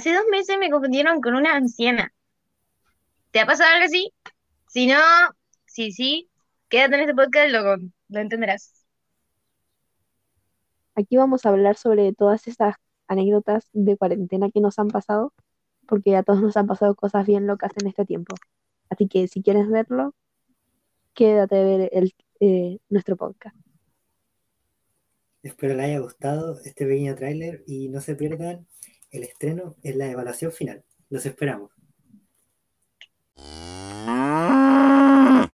Hace dos meses me confundieron con una anciana. ¿Te ha pasado algo así? Si no, sí, sí, quédate en este podcast, lo, lo entenderás. Aquí vamos a hablar sobre todas estas anécdotas de cuarentena que nos han pasado, porque a todos nos han pasado cosas bien locas en este tiempo. Así que si quieres verlo, quédate a ver el, eh, nuestro podcast. Espero les haya gustado este pequeño tráiler y no se pierdan el estreno en la evaluación final. Los esperamos.